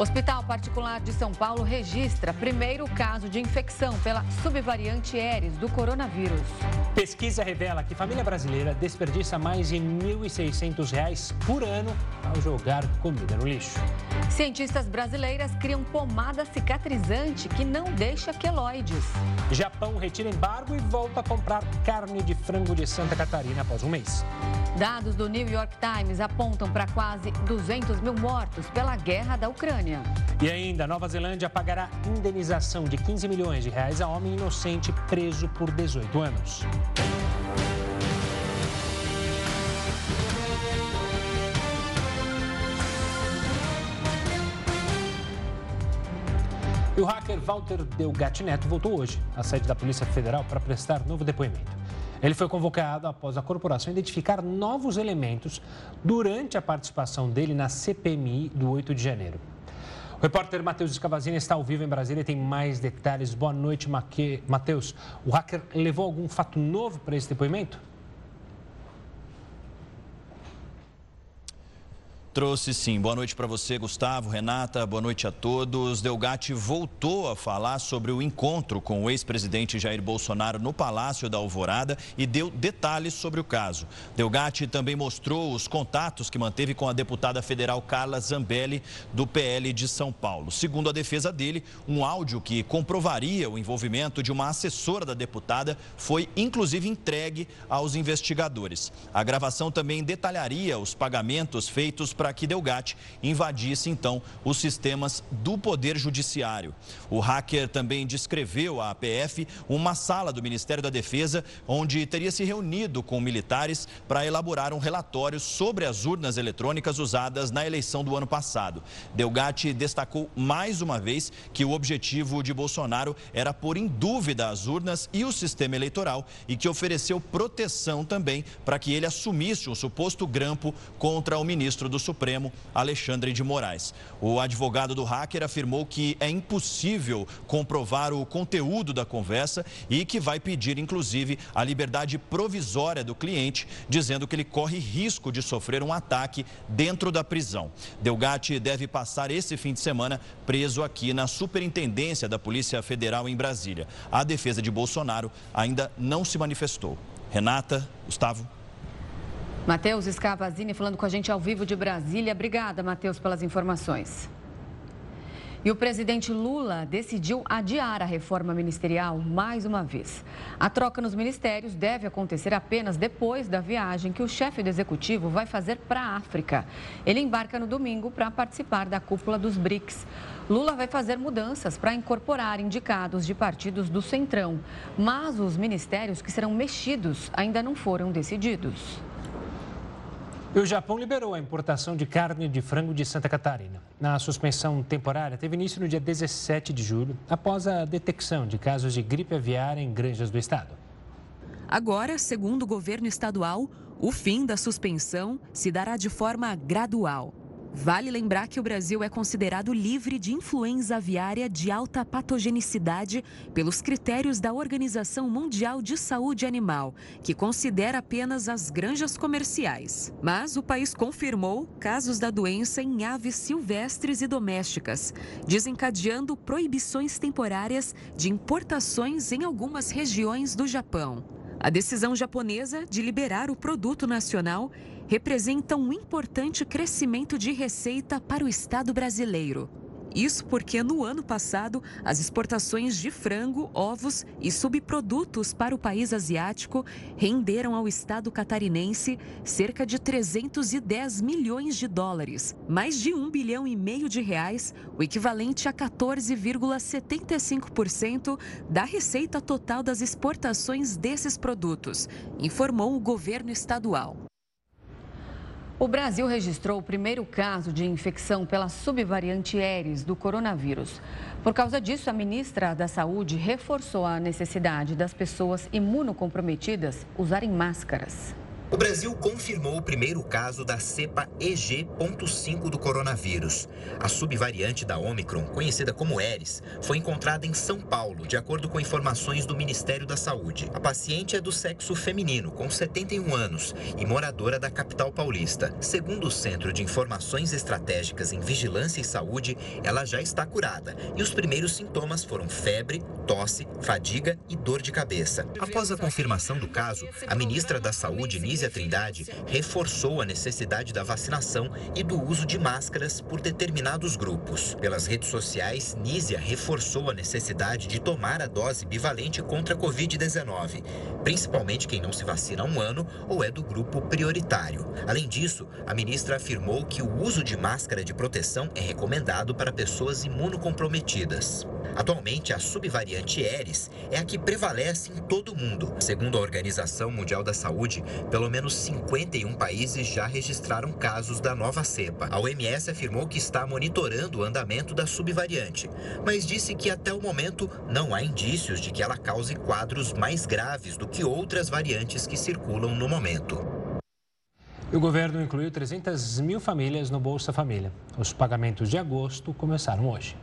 Hospital Particular de São Paulo registra primeiro caso de infecção pela subvariante Eris do coronavírus. Pesquisa revela que família brasileira desperdiça mais de R$ 1.600 por ano ao jogar comida no lixo. Cientistas brasileiras criam pomada cicatrizante que não deixa queloides. Japão retira embargo e volta a comprar carne de frango de Santa Catarina após um mês. Dados do New York Times apontam para quase 200 mil mortos pela guerra da Ucrânia. E ainda, Nova Zelândia pagará indenização de 15 milhões de reais a homem inocente preso por 18 anos. E o hacker Walter Delgatti Neto voltou hoje à sede da Polícia Federal para prestar novo depoimento. Ele foi convocado após a corporação identificar novos elementos durante a participação dele na CPMI do 8 de janeiro. O repórter Matheus Escavazini está ao vivo em Brasília e tem mais detalhes. Boa noite, Matheus. O hacker levou algum fato novo para esse depoimento? Trouxe sim. Boa noite para você, Gustavo, Renata. Boa noite a todos. Delgatti voltou a falar sobre o encontro com o ex-presidente Jair Bolsonaro no Palácio da Alvorada e deu detalhes sobre o caso. Delgatti também mostrou os contatos que manteve com a deputada federal Carla Zambelli, do PL de São Paulo. Segundo a defesa dele, um áudio que comprovaria o envolvimento de uma assessora da deputada foi inclusive entregue aos investigadores. A gravação também detalharia os pagamentos feitos para que Delgatti invadisse então os sistemas do Poder Judiciário. O hacker também descreveu à APF uma sala do Ministério da Defesa onde teria se reunido com militares para elaborar um relatório sobre as urnas eletrônicas usadas na eleição do ano passado. Delgatti destacou mais uma vez que o objetivo de Bolsonaro era pôr em dúvida as urnas e o sistema eleitoral e que ofereceu proteção também para que ele assumisse um suposto grampo contra o ministro do Supremo, Alexandre de Moraes. O advogado do hacker afirmou que é impossível comprovar o conteúdo da conversa e que vai pedir, inclusive, a liberdade provisória do cliente, dizendo que ele corre risco de sofrer um ataque dentro da prisão. Delgatti deve passar esse fim de semana preso aqui na Superintendência da Polícia Federal em Brasília. A defesa de Bolsonaro ainda não se manifestou. Renata, Gustavo. Matheus Scavazini falando com a gente ao vivo de Brasília. Obrigada, Matheus, pelas informações. E o presidente Lula decidiu adiar a reforma ministerial mais uma vez. A troca nos ministérios deve acontecer apenas depois da viagem que o chefe do executivo vai fazer para a África. Ele embarca no domingo para participar da cúpula dos BRICS. Lula vai fazer mudanças para incorporar indicados de partidos do Centrão, mas os ministérios que serão mexidos ainda não foram decididos. E o Japão liberou a importação de carne de frango de Santa Catarina. A suspensão temporária teve início no dia 17 de julho, após a detecção de casos de gripe aviária em granjas do estado. Agora, segundo o governo estadual, o fim da suspensão se dará de forma gradual. Vale lembrar que o Brasil é considerado livre de influenza aviária de alta patogenicidade pelos critérios da Organização Mundial de Saúde Animal, que considera apenas as granjas comerciais. Mas o país confirmou casos da doença em aves silvestres e domésticas, desencadeando proibições temporárias de importações em algumas regiões do Japão. A decisão japonesa de liberar o produto nacional representa um importante crescimento de receita para o Estado brasileiro. Isso porque no ano passado, as exportações de frango, ovos e subprodutos para o país asiático renderam ao Estado catarinense cerca de 310 milhões de dólares, mais de um bilhão e meio de reais, o equivalente a 14,75% da receita total das exportações desses produtos, informou o governo estadual. O Brasil registrou o primeiro caso de infecção pela subvariante Eris do coronavírus. Por causa disso, a ministra da Saúde reforçou a necessidade das pessoas imunocomprometidas usarem máscaras. O Brasil confirmou o primeiro caso da cepa EG.5 do coronavírus. A subvariante da Omicron, conhecida como Eris, foi encontrada em São Paulo, de acordo com informações do Ministério da Saúde. A paciente é do sexo feminino, com 71 anos e moradora da capital paulista. Segundo o Centro de Informações Estratégicas em Vigilância e Saúde, ela já está curada e os primeiros sintomas foram febre, tosse, fadiga e dor de cabeça. Após a confirmação do caso, a ministra da Saúde, Nise Nízia Trindade reforçou a necessidade da vacinação e do uso de máscaras por determinados grupos. Pelas redes sociais, Nízia reforçou a necessidade de tomar a dose bivalente contra a Covid-19, principalmente quem não se vacina há um ano ou é do grupo prioritário. Além disso, a ministra afirmou que o uso de máscara de proteção é recomendado para pessoas imunocomprometidas. Atualmente, a subvariante Eris é a que prevalece em todo o mundo. Segundo a Organização Mundial da Saúde, pelo menos 51 países já registraram casos da nova cepa. A OMS afirmou que está monitorando o andamento da subvariante, mas disse que até o momento não há indícios de que ela cause quadros mais graves do que outras variantes que circulam no momento. o governo incluiu 300 mil famílias no Bolsa Família. Os pagamentos de agosto começaram hoje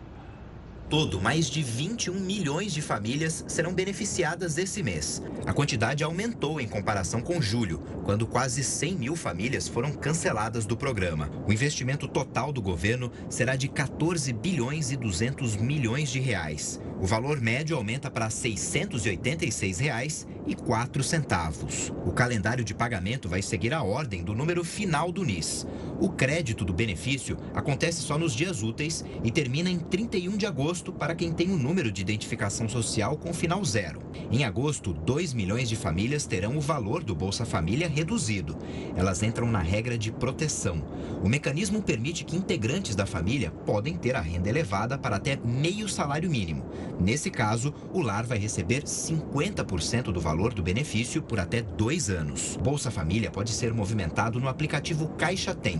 todo, mais de 21 milhões de famílias serão beneficiadas esse mês. A quantidade aumentou em comparação com julho, quando quase 100 mil famílias foram canceladas do programa. O investimento total do governo será de 14 bilhões e 200 milhões de reais. O valor médio aumenta para 686 reais e quatro centavos. O calendário de pagamento vai seguir a ordem do número final do NIS. O crédito do benefício acontece só nos dias úteis e termina em 31 de agosto para quem tem o um número de identificação social com final zero. Em agosto, 2 milhões de famílias terão o valor do Bolsa Família reduzido. Elas entram na regra de proteção. O mecanismo permite que integrantes da família podem ter a renda elevada para até meio salário mínimo. Nesse caso, o lar vai receber 50% do valor valor do benefício por até dois anos. Bolsa Família pode ser movimentado no aplicativo Caixa Tem.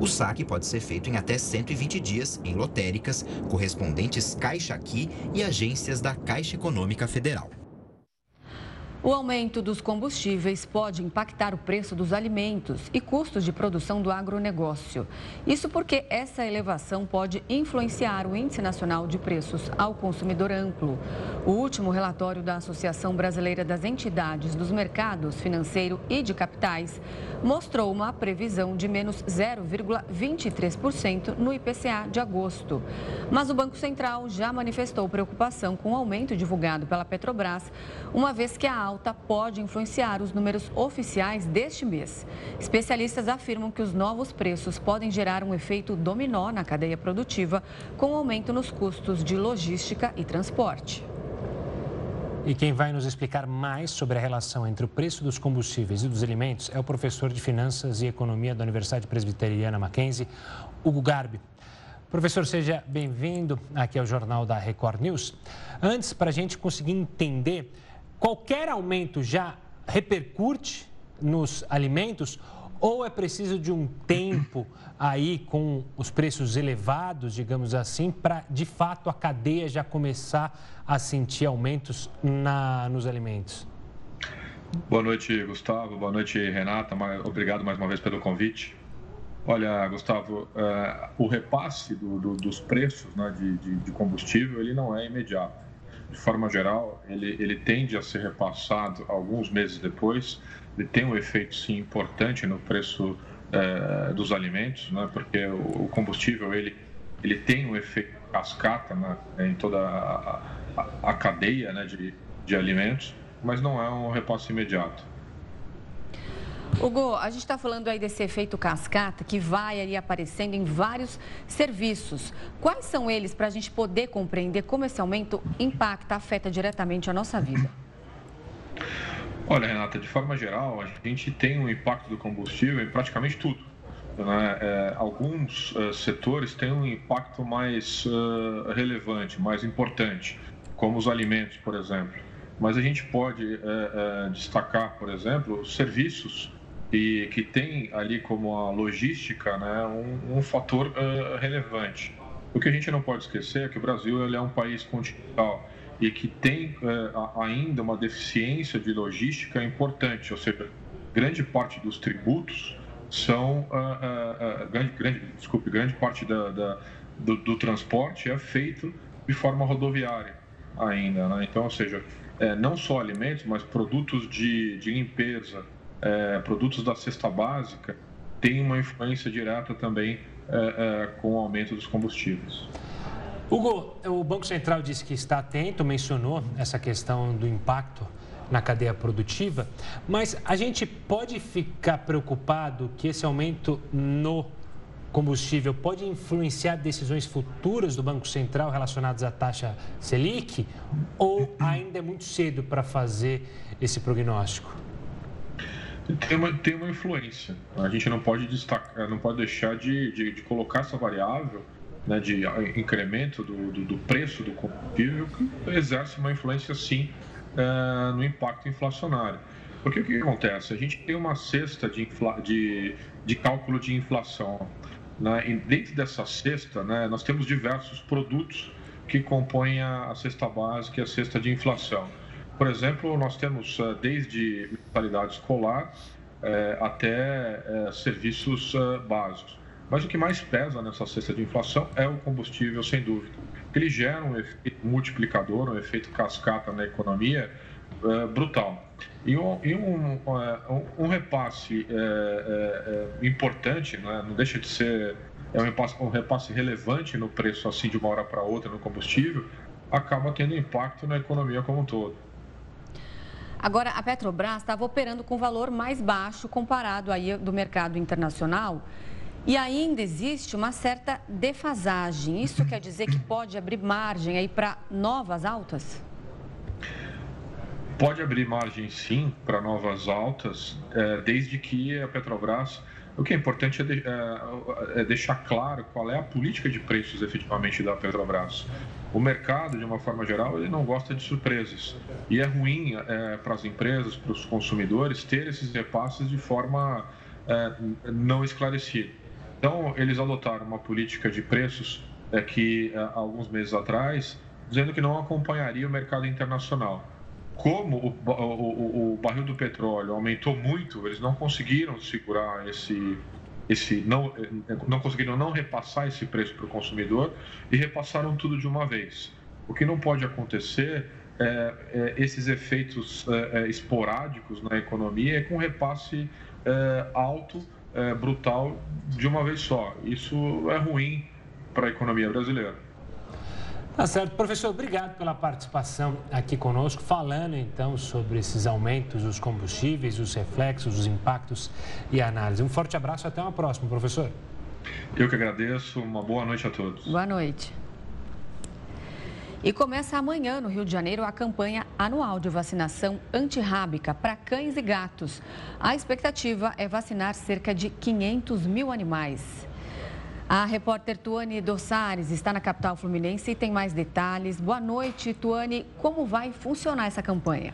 O saque pode ser feito em até 120 dias em lotéricas, correspondentes Caixa Aqui e agências da Caixa Econômica Federal. O aumento dos combustíveis pode impactar o preço dos alimentos e custos de produção do agronegócio. Isso porque essa elevação pode influenciar o Índice Nacional de Preços ao Consumidor Amplo. O último relatório da Associação Brasileira das Entidades dos Mercados Financeiro e de Capitais mostrou uma previsão de menos 0,23% no IPCA de agosto. Mas o Banco Central já manifestou preocupação com o aumento divulgado pela Petrobras, uma vez que a alta pode influenciar os números oficiais deste mês. Especialistas afirmam que os novos preços podem gerar um efeito dominó na cadeia produtiva, com aumento nos custos de logística e transporte. E quem vai nos explicar mais sobre a relação entre o preço dos combustíveis e dos alimentos é o professor de Finanças e Economia da Universidade Presbiteriana Mackenzie, Hugo Garbi. Professor, seja bem-vindo aqui ao Jornal da Record News. Antes, para a gente conseguir entender qualquer aumento já repercute nos alimentos ou é preciso de um tempo aí com os preços elevados, digamos assim, para de fato a cadeia já começar a sentir aumentos na, nos alimentos? Boa noite, Gustavo. Boa noite, Renata. Obrigado mais uma vez pelo convite. Olha, Gustavo, uh, o repasse do, do, dos preços né, de, de, de combustível ele não é imediato de forma geral, ele, ele tende a ser repassado alguns meses depois. Ele tem um efeito, sim, importante no preço é, dos alimentos, né? porque o, combustível ele, ele tem um efeito cascata né? em toda a, a, a cadeia né? de, de alimentos, mas não é um repasse imediato. Hugo, a gente está falando aí desse efeito cascata que vai ali aparecendo em vários serviços. Quais são eles para a gente poder compreender como esse aumento impacta, afeta diretamente a nossa vida? Olha, Renata, de forma geral, a gente tem um impacto do combustível em praticamente tudo. Né? É, alguns uh, setores têm um impacto mais uh, relevante, mais importante, como os alimentos, por exemplo. Mas a gente pode uh, destacar, por exemplo, os serviços e que tem ali como a logística né, um, um fator uh, relevante. O que a gente não pode esquecer é que o Brasil ele é um país continental e que tem uh, ainda uma deficiência de logística importante, ou seja, grande parte dos tributos são, uh, grande, grande, desculpe, grande parte da, da do, do, transporte é feito de forma rodoviária ainda, né? Então, ou seja, é, não só alimentos, mas produtos de, de limpeza, é, produtos da cesta básica, têm uma influência direta também é, com o aumento dos combustíveis. Hugo, o Banco Central disse que está atento, mencionou essa questão do impacto na cadeia produtiva, mas a gente pode ficar preocupado que esse aumento no combustível pode influenciar decisões futuras do Banco Central relacionadas à taxa Selic ou ainda é muito cedo para fazer esse prognóstico? Tem uma, tem uma influência. A gente não pode destacar, não pode deixar de, de, de colocar essa variável né, de incremento do, do, do, preço do combustível que exerce uma influência sim uh, no impacto inflacionário. Porque o que acontece? A gente tem uma cesta de, infla... de, de cálculo de inflação. Né? E dentro dessa cesta, né, nós temos diversos produtos que compõem a, cesta básica e a cesta de inflação. Por exemplo, nós temos uh, desde mensalidade escolar uh, até uh, serviços básicos. Mas o que mais pesa nessa cesta de inflação é o combustível, sem dúvida. Ele gera um efeito multiplicador, um efeito cascata na economia brutal. E um, um, um, repasse importante, né? não deixa de ser é um repasse, um repasse relevante no preço assim de uma hora para outra no combustível, acaba tendo impacto na economia como um todo. Agora, a Petrobras estava operando com valor mais baixo comparado aí do mercado internacional. E ainda existe uma certa defasagem. Isso quer dizer que pode abrir margem aí para novas altas? Pode abrir margem sim para novas altas, é, desde que a Petrobras. O que é importante é, é, é, deixar claro qual é a política de preços efetivamente da Petrobras. O mercado, de uma forma geral, ele não gosta de surpresas. E é ruim é, para as empresas, para os consumidores, ter esses repasses de forma é, não esclarecida. Então, eles adotaram uma política de preços é, que, há alguns meses atrás, dizendo que não acompanharia o mercado internacional. Como o, o, o, barril do petróleo aumentou muito, eles não conseguiram segurar esse, esse não, não conseguiram não repassar esse preço para o consumidor e repassaram tudo de uma vez. O que não pode acontecer é, é esses efeitos é, é esporádicos na economia é com repasse é, alto é, brutal de uma vez só. Isso é ruim para a economia brasileira. Tá certo. Professor, obrigado pela participação aqui conosco, falando então sobre esses aumentos dos combustíveis, os reflexos, os impactos e a análise. Um forte abraço até uma próxima, professor. Eu que agradeço. Uma boa noite a todos. Boa noite. E começa amanhã, no Rio de Janeiro, a campanha anual de vacinação antirrábica para cães e gatos. A expectativa é vacinar cerca de 500 mil animais. A repórter Tuane Dossares está na capital fluminense e tem mais detalhes. Boa noite, Tuane. Como vai funcionar essa campanha?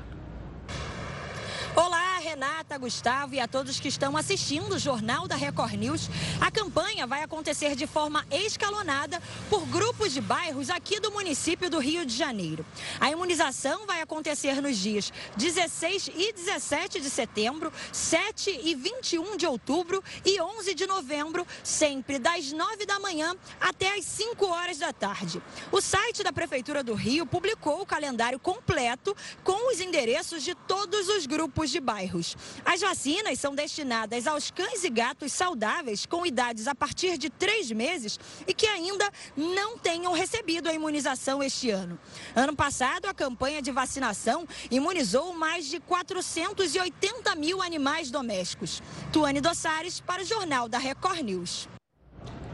Renata, Gustavo e a todos que estão assistindo o Jornal da Record News. A campanha vai acontecer de forma escalonada por grupos de bairros aqui do município do Rio de Janeiro. A imunização vai acontecer nos dias 16 e 17 de setembro, 7 e 21 de outubro e 11 de novembro, sempre das 9 da manhã até as 5 horas da tarde. O site da Prefeitura do Rio publicou o calendário completo com os endereços de todos os grupos de bairros. As vacinas são destinadas aos cães e gatos saudáveis com idades a partir de três meses e que ainda não tenham recebido a imunização este ano. Ano passado, a campanha de vacinação imunizou mais de 480 mil animais domésticos. Tuane Dossares para o Jornal da Record News.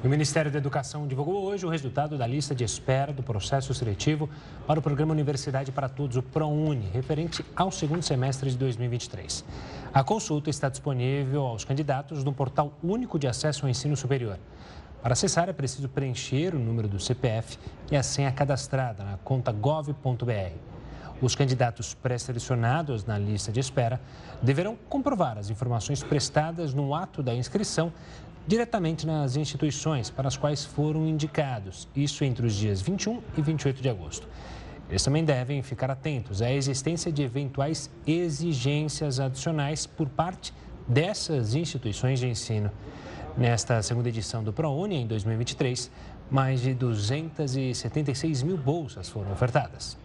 O Ministério da Educação divulgou hoje o resultado da lista de espera do processo seletivo para o programa Universidade para Todos, o ProUni, referente ao segundo semestre de 2023. A consulta está disponível aos candidatos no portal único de acesso ao ensino superior. Para acessar, é preciso preencher o número do CPF e a senha cadastrada na conta gov.br. Os candidatos pré-selecionados na lista de espera deverão comprovar as informações prestadas no ato da inscrição diretamente nas instituições para as quais foram indicados, isso entre os dias 21 e 28 de agosto. Eles também devem ficar atentos à existência de eventuais exigências adicionais por parte dessas instituições de ensino. Nesta segunda edição do ProUni, em 2023, mais de 276 mil bolsas foram ofertadas.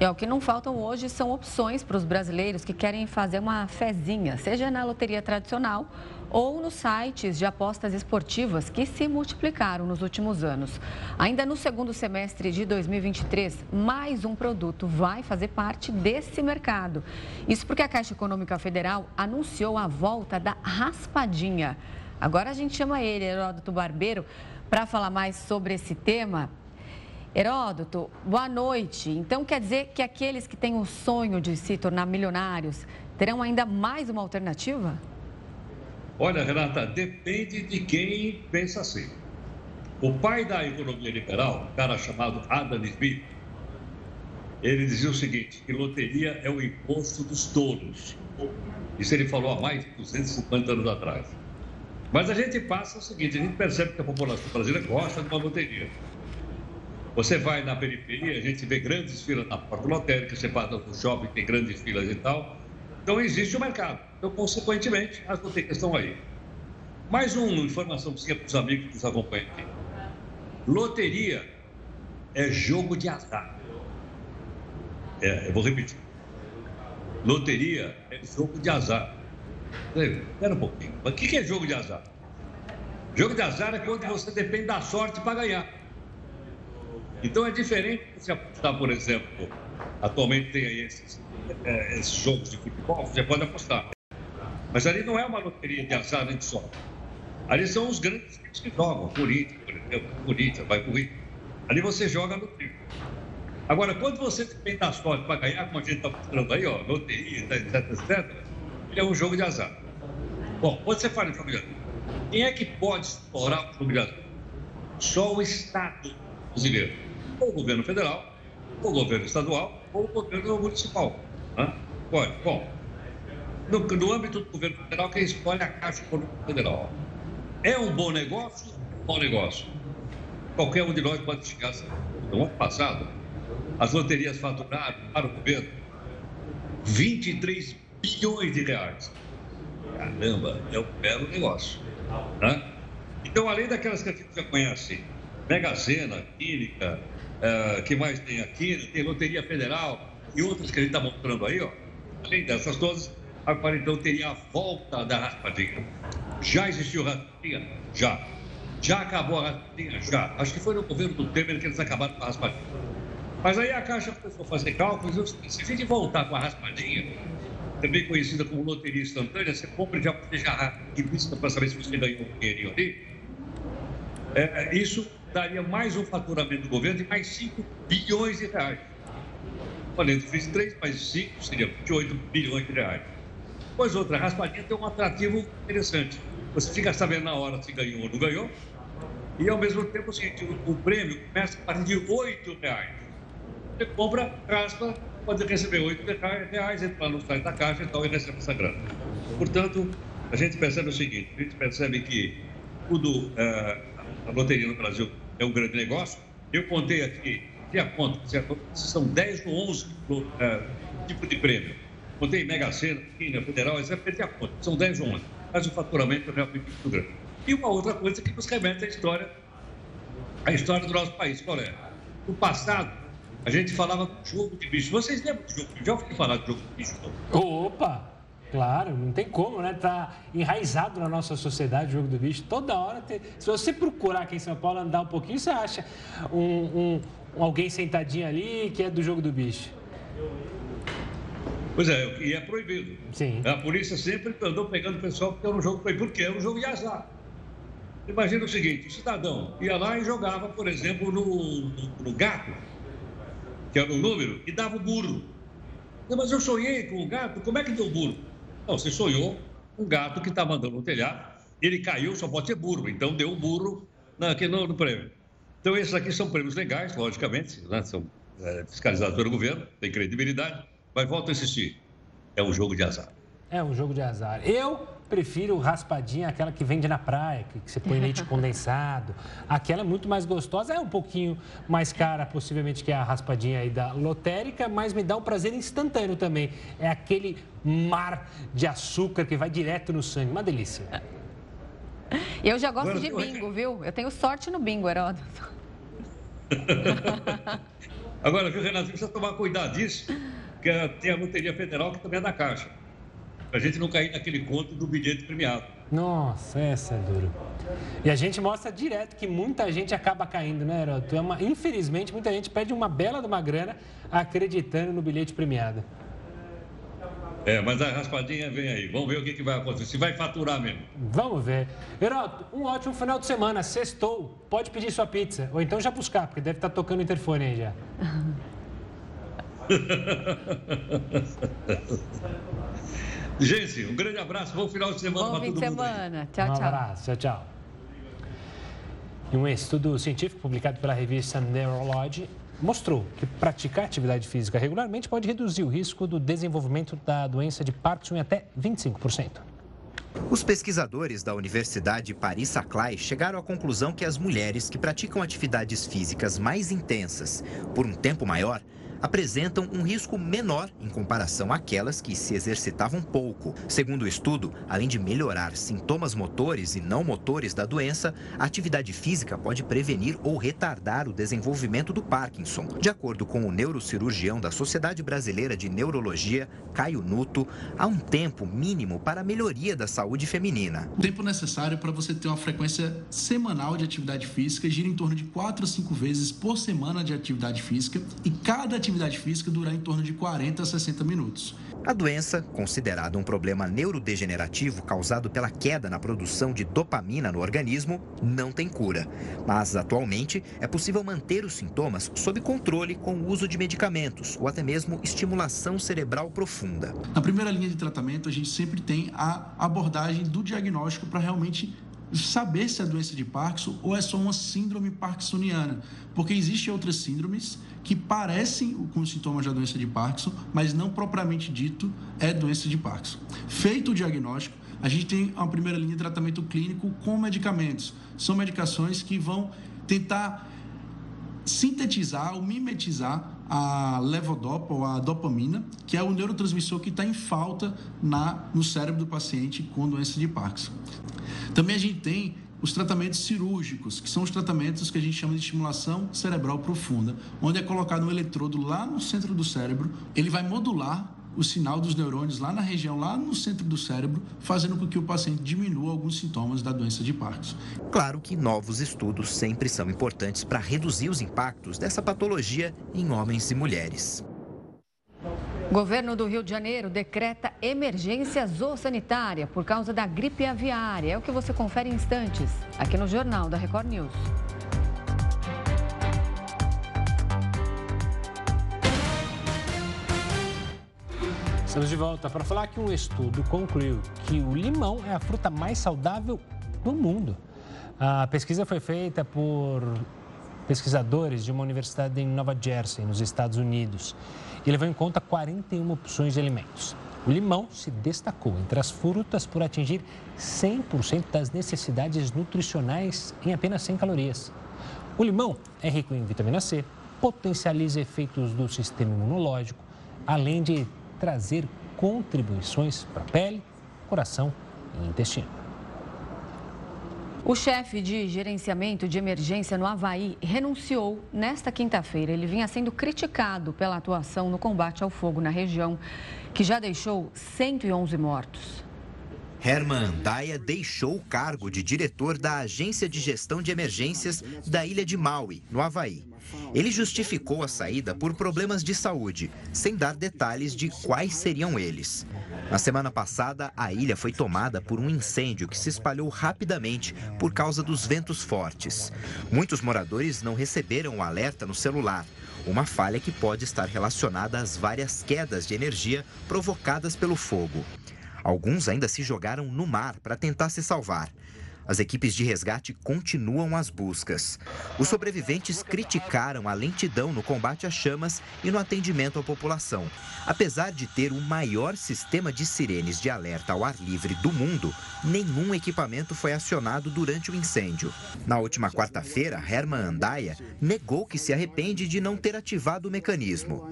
E o que não faltam hoje são opções para os brasileiros que querem fazer uma fezinha, seja na loteria tradicional ou nos sites de apostas esportivas que se multiplicaram nos últimos anos. Ainda no segundo semestre de 2023, mais um produto vai fazer parte desse mercado. Isso porque a Caixa Econômica Federal anunciou a volta da raspadinha. Agora a gente chama ele, Heródoto Barbeiro, para falar mais sobre esse tema. Heródoto, boa noite. Então quer dizer que aqueles que têm o sonho de se tornar milionários terão ainda mais uma alternativa? Olha, Renata, depende de quem pensa assim. O pai da economia liberal, um cara chamado Adam Smith, ele dizia o seguinte, que loteria é o imposto dos tolos. Isso ele falou há mais de 250 anos atrás. Mas a gente passa o seguinte, a gente percebe que a população brasileira gosta de uma loteria. Você vai na periferia, a gente vê grandes filas na porta lotérica, você passa no shopping, tem grandes filas e tal. Então existe o mercado. Então, consequentemente, as loterias estão aí. Mais uma informação para os amigos que nos acompanham aqui. Loteria é jogo de azar. É, eu vou repetir. Loteria é jogo de azar. Espera um pouquinho. Mas o que é jogo de azar? Jogo de azar é quando você depende da sorte para ganhar. Então é diferente se apostar, por exemplo, atualmente tem aí esses, é, esses jogos de futebol, você pode apostar. Mas ali não é uma loteria de azar nem de sorte. Ali são os grandes times que jogam. Corinthians, por exemplo, Corinthians, vai pro Rio. Ali você joga no time. Agora, quando você tem da sorte para ganhar, como a gente está mostrando aí, ó, loteria, etc, etc, ele é um jogo de azar. Bom, quando você fala em jogo de azar, quem é que pode explorar o jogo de azar? Só o Estado brasileiro. Ou o governo federal, ou o governo estadual, ou o governo municipal. Né? Pode. Bom, no, no âmbito do governo federal, quem escolhe é a Caixa Econômica Federal. É um bom negócio? Bom negócio. Qualquer um de nós pode chegar. No ano passado, as loterias faturaram para o governo 23 bilhões de reais. Caramba, é um belo negócio. Né? Então, além daquelas que a gente já conhece, Mega Sena, Química, uh, que mais tem aqui, tem Loteria Federal e outras que a gente está mostrando aí, ó. Além dessas todas, Agora então teria a volta da raspadinha. Já existiu raspadinha? Já. Já acabou a raspadinha? Já. Acho que foi no governo do Temer que eles acabaram com a raspadinha. Mas aí a Caixa começou a fazer cálculos. Se a gente voltar com a raspadinha, também conhecida como loteria instantânea, você compra e já já revista para saber se você ganhou um dinheirinho ali. É, isso daria mais um faturamento do governo de mais 5 bilhões de reais. Falei, fiz 3 mais 5, seria 28 bilhões de reais. Pois outra, a raspadinha tem um atrativo interessante. Você fica sabendo na hora se ganhou ou não ganhou. E ao mesmo tempo, o, o, prêmio começa a partir de R$ reais. Você compra, raspa, pode receber R$ reais, entra lá no site da caixa e e recebe essa grana. Portanto, a gente percebe o seguinte: a gente percebe que tudo, é, a loteria no Brasil é um grande negócio. Eu contei aqui, que a conta, são 10 ou 11 é, tipos de prêmio Contei Mega Sena, Quina, Federal, é perder a conta. São 10 ou 11. Mas o faturamento é realmente muito grande. E uma outra coisa que nos remete à história, a história do nosso país. Qual é? No passado, a gente falava do jogo de bicho. Vocês lembram do jogo de bicho? Já ouviram falar do jogo de bicho? Opa! Claro, não tem como, né? Tá enraizado na nossa sociedade o jogo do bicho. Toda hora tem. Se você procurar aqui em São Paulo, andar um pouquinho, você acha um, um, alguém sentadinho ali que é do jogo do bicho. Pois é, e é proibido. Sim. A polícia sempre andou pegando o pessoal porque era um jogo proibido, porque era um jogo de azar. Imagina o seguinte, o cidadão ia lá e jogava, por exemplo, no, no, no gato, que era o número, e dava o burro. Mas eu sonhei com o gato, como é que deu o burro? Não, você sonhou um gato que está mandando no telhado, ele caiu, só pode ser burro, então deu o burro na, no, no prêmio. Então, esses aqui são prêmios legais, logicamente, né? são é, fiscalizados pelo governo, tem credibilidade. Mas volto a insistir, é um jogo de azar. É um jogo de azar. Eu prefiro raspadinha, aquela que vende na praia, que, você põe leite condensado. Aquela é muito mais gostosa, é um pouquinho mais cara, possivelmente, que a raspadinha aí da lotérica, mas me dá um prazer instantâneo também. É aquele mar de açúcar que vai direto no sangue. Uma delícia. Eu já gosto de bingo, viu? Eu tenho sorte no bingo, Heródoto. Agora, viu, Renato, precisa tomar cuidado disso, que tem a Loteria Federal que também é da Caixa a gente não cair naquele conto do bilhete premiado. Nossa, essa é duro. E a gente mostra direto que muita gente acaba caindo, né, Heroto? É uma... Infelizmente, muita gente perde uma bela de uma grana acreditando no bilhete premiado. É, mas a raspadinha vem aí. Vamos ver o que, que vai acontecer. Se vai faturar mesmo. Vamos ver. Heroto, um ótimo final de semana. Sextou. Pode pedir sua pizza. Ou então já buscar, porque deve estar tocando o interfone aí já. Gente, um grande abraço, bom final de semana para todo mundo. Bom fim de semana. Tchau, tchau. Um abraço, tchau, tchau. E um estudo científico publicado pela revista Neurology mostrou que praticar atividade física regularmente pode reduzir o risco do desenvolvimento da doença de Parkinson em até 25%. Os pesquisadores da Universidade Paris-Saclay chegaram à conclusão que as mulheres que praticam atividades físicas mais intensas por um tempo maior apresentam um risco menor em comparação àquelas que se exercitavam pouco. Segundo o estudo, além de melhorar sintomas motores e não motores da doença, a atividade física pode prevenir ou retardar o desenvolvimento do Parkinson. De acordo com o neurocirurgião da Sociedade Brasileira de Neurologia, Caio Nuto, há um tempo mínimo para a melhoria da saúde feminina. O tempo necessário para você ter uma frequência semanal de atividade física gira em torno de 4 a 5 vezes por semana de atividade física e cada atividade atividade física durar em torno de 40 a 60 minutos. A doença, considerada um problema neurodegenerativo causado pela queda na produção de dopamina no organismo, não tem cura. Mas, atualmente, é possível manter os sintomas sob controle com o uso de medicamentos ou até mesmo estimulação cerebral profunda. Na primeira linha de tratamento, a gente sempre tem a abordagem do diagnóstico para realmente saber se é doença de Parkinson ou é só uma síndrome parkinsoniana, porque existem outras síndromes que parecem com os sintomas da doença de Parkinson, mas não propriamente dito é doença de Parkinson. Feito o diagnóstico, a gente tem uma primeira linha de tratamento clínico com medicamentos. São medicações que vão tentar sintetizar ou mimetizar a levodopa ou a dopamina, que é o neurotransmissor que está em falta na, no cérebro do paciente com doença de Parkinson. Também a gente tem os tratamentos cirúrgicos, que são os tratamentos que a gente chama de estimulação cerebral profunda, onde é colocado um eletrodo lá no centro do cérebro, ele vai modular o sinal dos neurônios lá na região, lá no centro do cérebro, fazendo com que o paciente diminua alguns sintomas da doença de Parkinson. Claro que novos estudos sempre são importantes para reduzir os impactos dessa patologia em homens e mulheres. Governo do Rio de Janeiro decreta emergência zoossanitária por causa da gripe aviária. É o que você confere em instantes, aqui no Jornal da Record News. Estamos de volta para falar que um estudo concluiu que o limão é a fruta mais saudável do mundo. A pesquisa foi feita por pesquisadores de uma universidade em Nova Jersey, nos Estados Unidos, e levou em conta 41 opções de alimentos. O limão se destacou entre as frutas por atingir 100% das necessidades nutricionais em apenas 100 calorias. O limão é rico em vitamina C, potencializa efeitos do sistema imunológico, além de trazer contribuições para a pele, coração e intestino. O chefe de gerenciamento de emergência no Havaí renunciou nesta quinta-feira. Ele vinha sendo criticado pela atuação no combate ao fogo na região, que já deixou 111 mortos. Herman Daia deixou o cargo de diretor da Agência de Gestão de Emergências da ilha de Maui, no Havaí. Ele justificou a saída por problemas de saúde, sem dar detalhes de quais seriam eles. Na semana passada, a ilha foi tomada por um incêndio que se espalhou rapidamente por causa dos ventos fortes. Muitos moradores não receberam o alerta no celular, uma falha que pode estar relacionada às várias quedas de energia provocadas pelo fogo. Alguns ainda se jogaram no mar para tentar se salvar. As equipes de resgate continuam as buscas. Os sobreviventes criticaram a lentidão no combate às chamas e no atendimento à população. Apesar de ter o maior sistema de sirenes de alerta ao ar livre do mundo, nenhum equipamento foi acionado durante o incêndio. Na última quarta-feira, Herman Andaia negou que se arrepende de não ter ativado o mecanismo.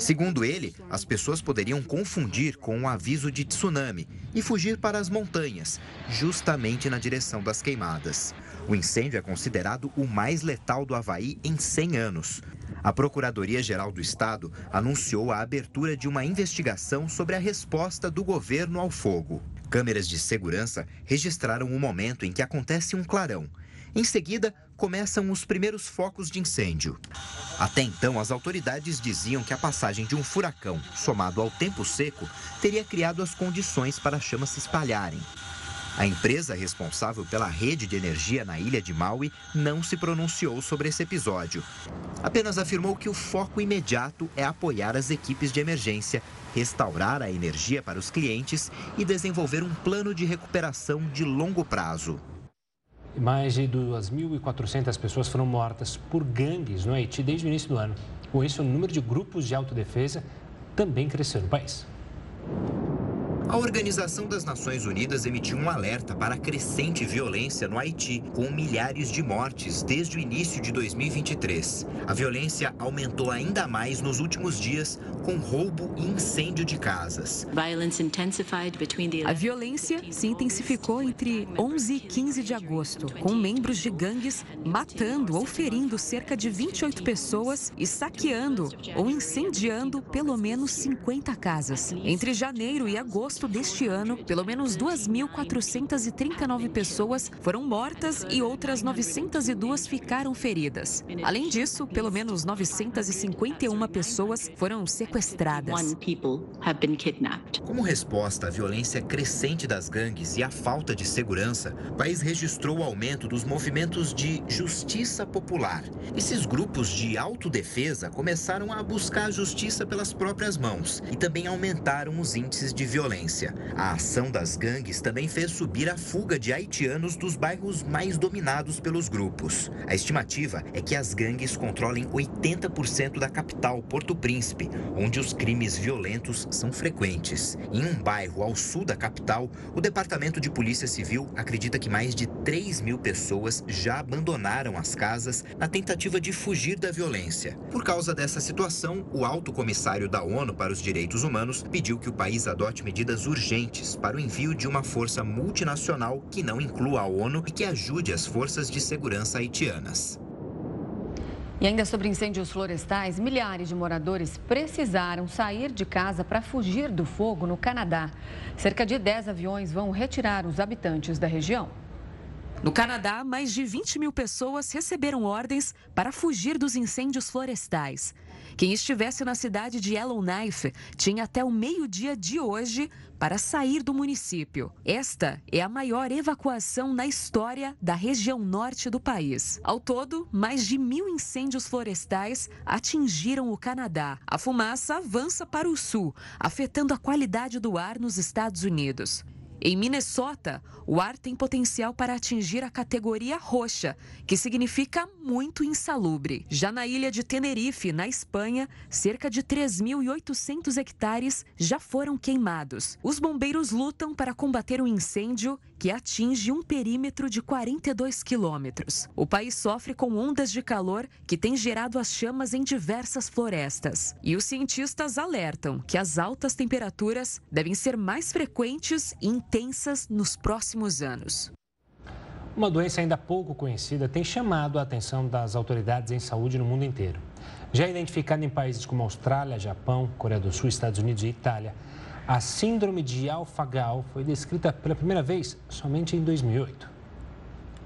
Segundo ele, as pessoas poderiam confundir com um aviso de tsunami e fugir para as montanhas, justamente na direção das queimadas. O incêndio é considerado o mais letal do Havaí em 100 anos. A Procuradoria-Geral do Estado anunciou a abertura de uma investigação sobre a resposta do governo ao fogo. Câmeras de segurança registraram o momento em que acontece um clarão. Em seguida, começam os primeiros focos de incêndio. Até então, as autoridades diziam que a passagem de um furacão, somado ao tempo seco, teria criado as condições para as chamas se espalharem. A empresa responsável pela rede de energia na ilha de Maui não se pronunciou sobre esse episódio. Apenas afirmou que o foco imediato é apoiar as equipes de emergência, restaurar a energia para os clientes e desenvolver um plano de recuperação de longo prazo. Mais de 2.400 pessoas foram mortas por gangues no Haiti desde o início do ano. Com isso, o número de grupos de autodefesa também cresceu no país. A Organização das Nações Unidas emitiu um alerta para a crescente violência no Haiti, com milhares de mortes desde o início de 2023. A violência aumentou ainda mais nos últimos dias, com roubo e incêndio de casas. A violência se intensificou entre 11 e 15 de agosto, com membros de gangues matando ou ferindo cerca de 28 pessoas e saqueando ou incendiando pelo menos 50 casas. Entre janeiro e agosto, agosto deste ano, pelo menos 2.439 pessoas foram mortas e outras 902 ficaram feridas. Além disso, pelo menos 951 pessoas foram sequestradas. Como resposta à violência crescente das gangues e à falta de segurança, o país registrou o aumento dos movimentos de justiça popular. Esses grupos de autodefesa começaram a buscar a justiça pelas próprias mãos e também aumentaram os índices de violência. A ação das gangues também fez subir a fuga de haitianos dos bairros mais dominados pelos grupos. A estimativa é que as gangues controlem 80% da capital, Porto Príncipe, onde os crimes violentos são frequentes. Em um bairro ao sul da capital, o Departamento de Polícia Civil acredita que mais de 3 mil pessoas já abandonaram as casas na tentativa de fugir da violência. Por causa dessa situação, o alto comissário da ONU para os Direitos Humanos pediu que o país adote medidas urgentes para o envio de uma força multinacional que não inclua a ONU e que ajude as forças de segurança haitianas. E ainda sobre incêndios florestais, milhares de moradores precisaram sair de casa para fugir do fogo no Canadá. Cerca de 10 aviões vão retirar os habitantes da região. No Canadá, mais de 20 mil pessoas receberam ordens para fugir dos incêndios florestais. Quem estivesse na cidade de Yellowknife tinha até o meio-dia de hoje para sair do município. Esta é a maior evacuação na história da região norte do país. Ao todo, mais de mil incêndios florestais atingiram o Canadá. A fumaça avança para o sul, afetando a qualidade do ar nos Estados Unidos. Em Minnesota, o ar tem potencial para atingir a categoria roxa, que significa muito insalubre. Já na ilha de Tenerife, na Espanha, cerca de 3.800 hectares já foram queimados. Os bombeiros lutam para combater o incêndio que atinge um perímetro de 42 quilômetros. O país sofre com ondas de calor que têm gerado as chamas em diversas florestas. E os cientistas alertam que as altas temperaturas devem ser mais frequentes e intensas nos próximos anos. Uma doença ainda pouco conhecida tem chamado a atenção das autoridades em saúde no mundo inteiro. Já identificada em países como Austrália, Japão, Coreia do Sul, Estados Unidos e Itália, a síndrome de Alpha-Gal foi descrita pela primeira vez somente em 2008.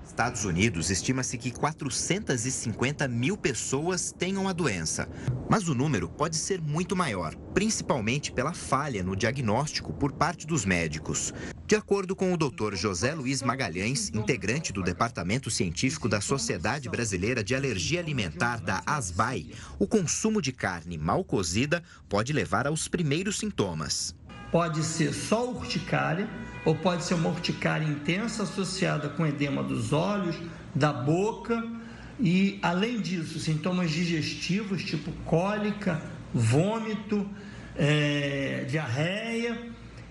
Estados Unidos, estima-se que 450 mil pessoas tenham a doença. Mas o número pode ser muito maior, principalmente pela falha no diagnóstico por parte dos médicos. De acordo com o Dr. José Luiz Magalhães, integrante do Departamento Científico da Sociedade Brasileira de Alergia Alimentar da ASBAI, o consumo de carne mal cozida pode levar aos primeiros sintomas. Pode ser só urticária ou pode ser uma urticária intensa associada com edema dos olhos, da boca e, além disso, sintomas digestivos tipo cólica, vômito, é, diarreia.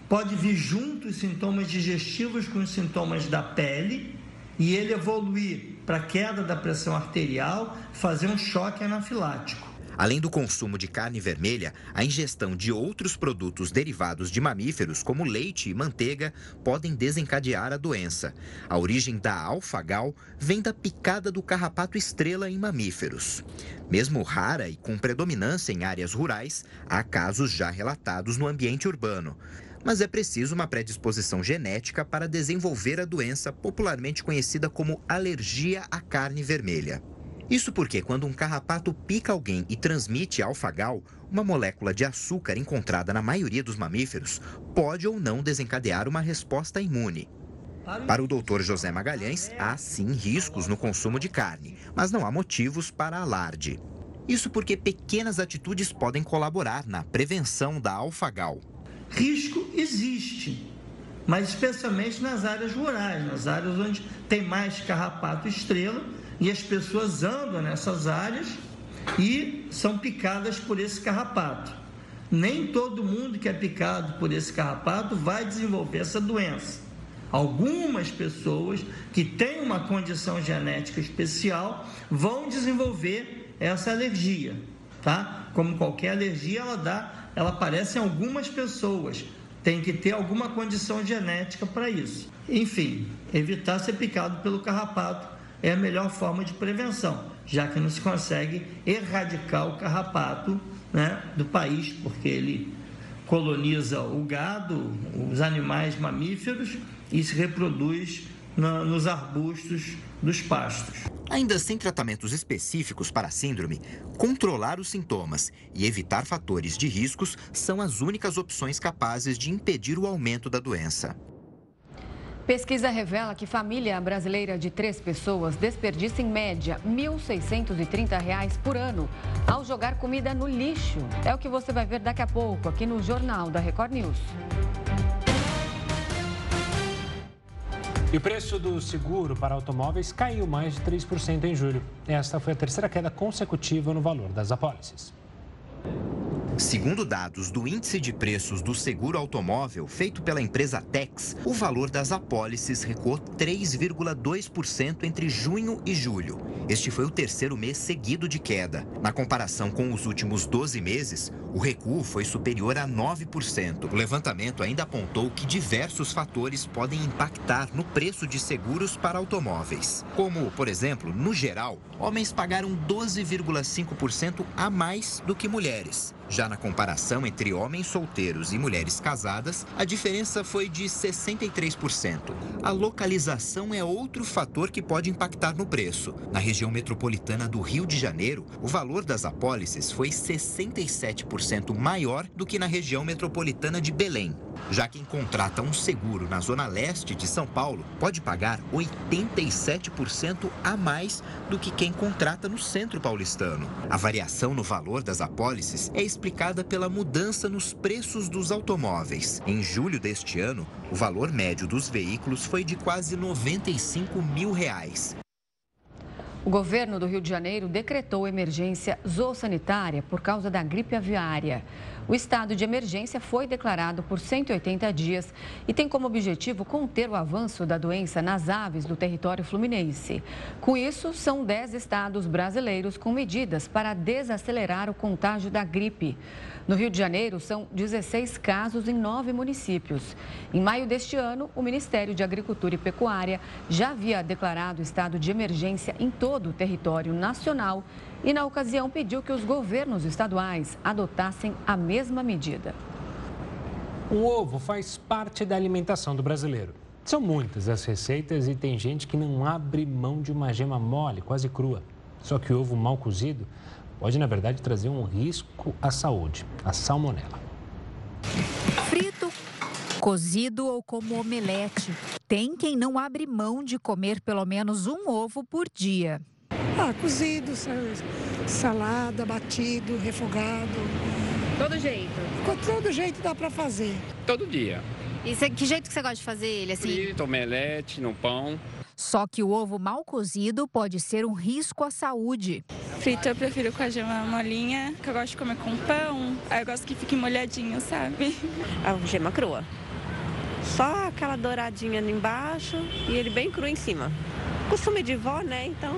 Pode vir junto os sintomas digestivos com os sintomas da pele e ele evoluir para queda da pressão arterial, fazer um choque anafilático. Além do consumo de carne vermelha, a ingestão de outros produtos derivados de mamíferos, como leite e manteiga, podem desencadear a doença. A origem da alfagal vem da picada do carrapato estrela em mamíferos. Mesmo rara e com predominância em áreas rurais, há casos já relatados no ambiente urbano. Mas é preciso uma predisposição genética para desenvolver a doença popularmente conhecida como alergia à carne vermelha. Isso porque quando um carrapato pica alguém e transmite alfagal, uma molécula de açúcar encontrada na maioria dos mamíferos pode ou não desencadear uma resposta imune. Para o Dr. José Magalhães, há sim riscos no consumo de carne, mas não há motivos para alarde. Isso porque pequenas atitudes podem colaborar na prevenção da alfagal. Risco existe, mas especialmente nas áreas rurais, nas áreas onde tem mais carrapato estrela e as pessoas andam nessas áreas e são picadas por esse carrapato. Nem todo mundo que é picado por esse carrapato vai desenvolver essa doença. Algumas pessoas que têm uma condição genética especial vão desenvolver essa alergia, tá? Como qualquer alergia, ela dá, ela aparece em algumas pessoas. Tem que ter alguma condição genética para isso. Enfim, evitar ser picado pelo carrapato é a melhor forma de prevenção, já que não se consegue erradicar o carrapato né, do país, porque ele coloniza o gado, os animais mamíferos e se reproduz na, nos arbustos dos pastos. Ainda sem tratamentos específicos para a síndrome, controlar os sintomas e evitar fatores de riscos são as únicas opções capazes de impedir o aumento da doença. Pesquisa revela que família brasileira de três pessoas desperdiça em média R$ 1.630 por ano ao jogar comida no lixo. É o que você vai ver daqui a pouco aqui no Jornal da Record News. E o preço do seguro para automóveis caiu mais de 3% em julho. Esta foi a terceira queda consecutiva no valor das apólices. Segundo dados do Índice de Preços do Seguro Automóvel, feito pela empresa Tex, o valor das apólices recuou 3,2% entre junho e julho. Este foi o terceiro mês seguido de queda. Na comparação com os últimos 12 meses, o recuo foi superior a 9%. O levantamento ainda apontou que diversos fatores podem impactar no preço de seguros para automóveis. Como, por exemplo, no geral, homens pagaram 12,5% a mais do que mulheres mulheres. Já na comparação entre homens solteiros e mulheres casadas, a diferença foi de 63%. A localização é outro fator que pode impactar no preço. Na região metropolitana do Rio de Janeiro, o valor das apólices foi 67% maior do que na região metropolitana de Belém. Já quem contrata um seguro na zona leste de São Paulo pode pagar 87% a mais do que quem contrata no centro paulistano. A variação no valor das apólices é explicada pela mudança nos preços dos automóveis. Em julho deste ano, o valor médio dos veículos foi de quase 95 mil reais. O governo do Rio de Janeiro decretou emergência zoossanitária por causa da gripe aviária. O estado de emergência foi declarado por 180 dias e tem como objetivo conter o avanço da doença nas aves do território fluminense. Com isso, são 10 estados brasileiros com medidas para desacelerar o contágio da gripe. No Rio de Janeiro, são 16 casos em nove municípios. Em maio deste ano, o Ministério de Agricultura e Pecuária já havia declarado estado de emergência em todo o território nacional e, na ocasião, pediu que os governos estaduais adotassem a mesma medida. O ovo faz parte da alimentação do brasileiro. São muitas as receitas e tem gente que não abre mão de uma gema mole, quase crua. Só que o ovo mal cozido pode, na verdade, trazer um risco à saúde, a salmonela. Frito, cozido ou como omelete. Tem quem não abre mão de comer pelo menos um ovo por dia. Ah, cozido, salada, batido, refogado. todo jeito? Com todo jeito dá para fazer. Todo dia. E cê, que jeito que você gosta de fazer ele assim? Frito, omelete, no pão. Só que o ovo mal cozido pode ser um risco à saúde. Frito eu prefiro com a gema molinha, que eu gosto de comer com pão. Aí eu gosto que fique molhadinho, sabe? A gema crua. Só aquela douradinha embaixo e ele bem cru em cima. Costume de vó, né? Então,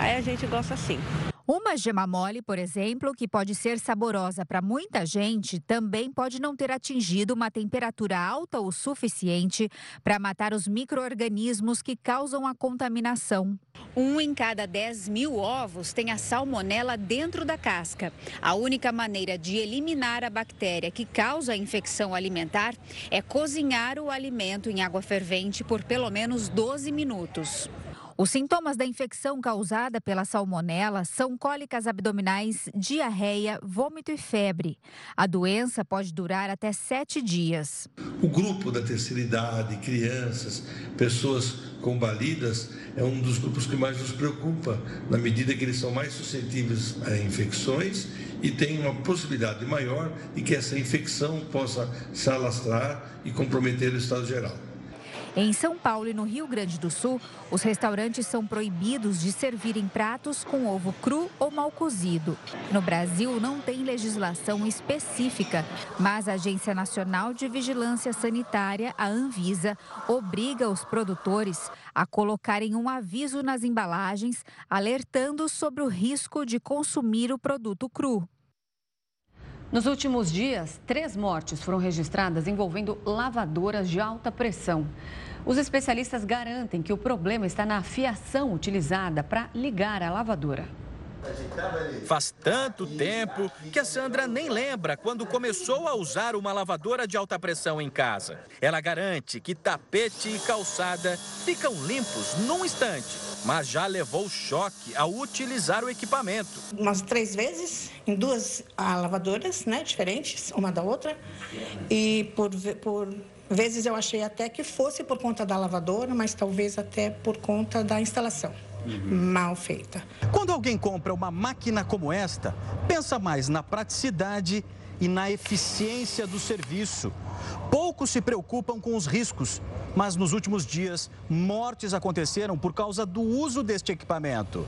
aí a gente gosta assim. Uma gema mole, por exemplo, que pode ser saborosa para muita gente, também pode não ter atingido uma temperatura alta o suficiente para matar os micro-organismos que causam a contaminação. Um em cada 10 mil ovos tem a salmonela dentro da casca. A única maneira de eliminar a bactéria que causa a infecção alimentar é cozinhar o alimento em água fervente por pelo menos 12 minutos. Os sintomas da infecção causada pela salmonela são cólicas abdominais, diarreia, vômito e febre. A doença pode durar até sete dias. O grupo da terceira idade, crianças, pessoas combalidas, é um dos grupos que mais nos preocupa, na medida que eles são mais suscetíveis a infecções e tem uma possibilidade maior de que essa infecção possa se alastrar e comprometer o estado geral. Em São Paulo e no Rio Grande do Sul, os restaurantes são proibidos de servirem pratos com ovo cru ou mal cozido. No Brasil, não tem legislação específica, mas a Agência Nacional de Vigilância Sanitária, a Anvisa, obriga os produtores a colocarem um aviso nas embalagens alertando sobre o risco de consumir o produto cru. Nos últimos dias, três mortes foram registradas envolvendo lavadoras de alta pressão. Os especialistas garantem que o problema está na fiação utilizada para ligar a lavadora. Faz tanto tempo que a Sandra nem lembra quando começou a usar uma lavadora de alta pressão em casa. Ela garante que tapete e calçada ficam limpos num instante, mas já levou choque ao utilizar o equipamento. Umas três vezes em duas lavadoras, né, diferentes, uma da outra, e por, por vezes eu achei até que fosse por conta da lavadora, mas talvez até por conta da instalação. Uhum. Mal feita. Quando alguém compra uma máquina como esta, pensa mais na praticidade e na eficiência do serviço. Poucos se preocupam com os riscos, mas nos últimos dias, mortes aconteceram por causa do uso deste equipamento.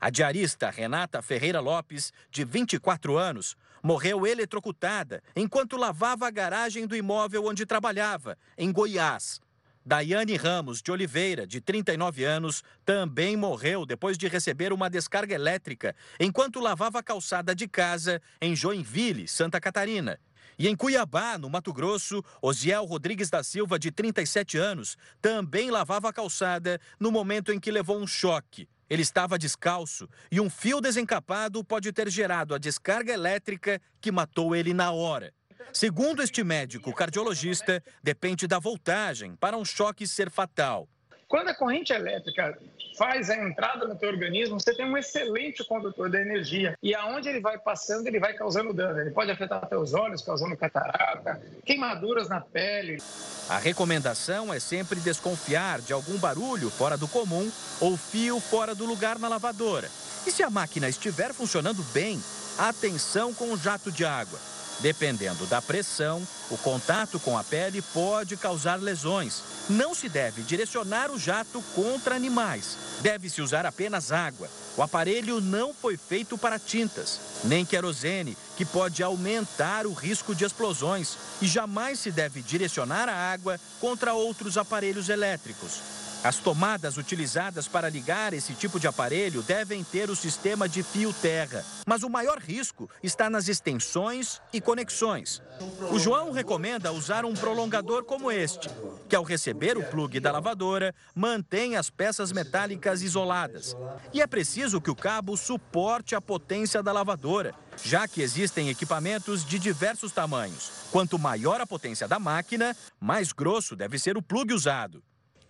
A diarista Renata Ferreira Lopes, de 24 anos, morreu eletrocutada enquanto lavava a garagem do imóvel onde trabalhava, em Goiás. Daiane Ramos de Oliveira, de 39 anos, também morreu depois de receber uma descarga elétrica enquanto lavava a calçada de casa em Joinville, Santa Catarina. E em Cuiabá, no Mato Grosso, Osiel Rodrigues da Silva, de 37 anos, também lavava a calçada no momento em que levou um choque. Ele estava descalço e um fio desencapado pode ter gerado a descarga elétrica que matou ele na hora. Segundo este médico cardiologista, depende da voltagem para um choque ser fatal. Quando a corrente elétrica faz a entrada no teu organismo, você tem um excelente condutor da energia. E aonde ele vai passando, ele vai causando dano. Ele pode afetar teus olhos, causando catarata, queimaduras na pele. A recomendação é sempre desconfiar de algum barulho fora do comum ou fio fora do lugar na lavadora. E se a máquina estiver funcionando bem, atenção com o jato de água. Dependendo da pressão, o contato com a pele pode causar lesões. Não se deve direcionar o jato contra animais. Deve-se usar apenas água. O aparelho não foi feito para tintas, nem querosene, que pode aumentar o risco de explosões. E jamais se deve direcionar a água contra outros aparelhos elétricos. As tomadas utilizadas para ligar esse tipo de aparelho devem ter o sistema de fio terra, mas o maior risco está nas extensões e conexões. O João recomenda usar um prolongador como este, que ao receber o plugue da lavadora, mantém as peças metálicas isoladas. E é preciso que o cabo suporte a potência da lavadora, já que existem equipamentos de diversos tamanhos. Quanto maior a potência da máquina, mais grosso deve ser o plugue usado.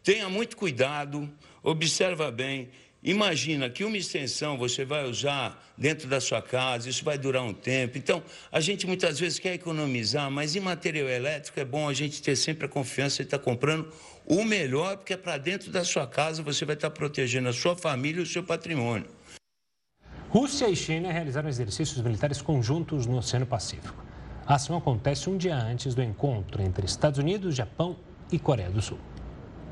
Tenha muito cuidado, observa bem. Imagina que uma extensão você vai usar dentro da sua casa, isso vai durar um tempo. Então, a gente muitas vezes quer economizar, mas em material elétrico é bom a gente ter sempre a confiança de estar comprando o melhor, porque é para dentro da sua casa você vai estar protegendo a sua família e o seu patrimônio. Rússia e China realizaram exercícios militares conjuntos no Oceano Pacífico. A ação acontece um dia antes do encontro entre Estados Unidos, Japão e Coreia do Sul.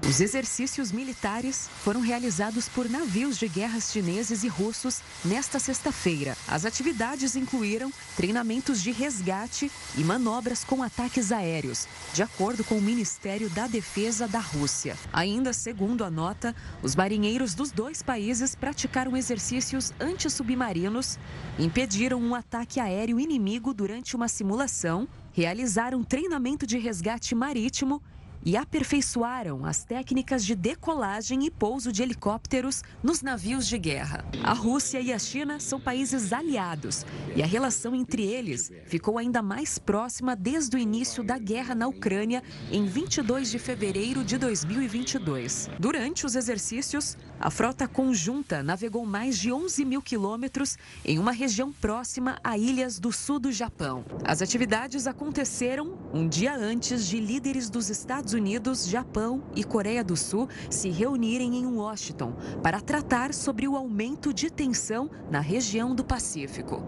Os exercícios militares foram realizados por navios de guerra chineses e russos nesta sexta-feira. As atividades incluíram treinamentos de resgate e manobras com ataques aéreos, de acordo com o Ministério da Defesa da Rússia. Ainda segundo a nota, os marinheiros dos dois países praticaram exercícios antissubmarinos, impediram um ataque aéreo inimigo durante uma simulação, realizaram treinamento de resgate marítimo e aperfeiçoaram as técnicas de decolagem e pouso de helicópteros nos navios de guerra. A Rússia e a China são países aliados e a relação entre eles ficou ainda mais próxima desde o início da guerra na Ucrânia em 22 de fevereiro de 2022. Durante os exercícios, a frota conjunta navegou mais de 11 mil quilômetros em uma região próxima a ilhas do sul do Japão. As atividades aconteceram um dia antes de líderes dos Estados Unidos, Japão e Coreia do Sul se reunirem em Washington para tratar sobre o aumento de tensão na região do Pacífico.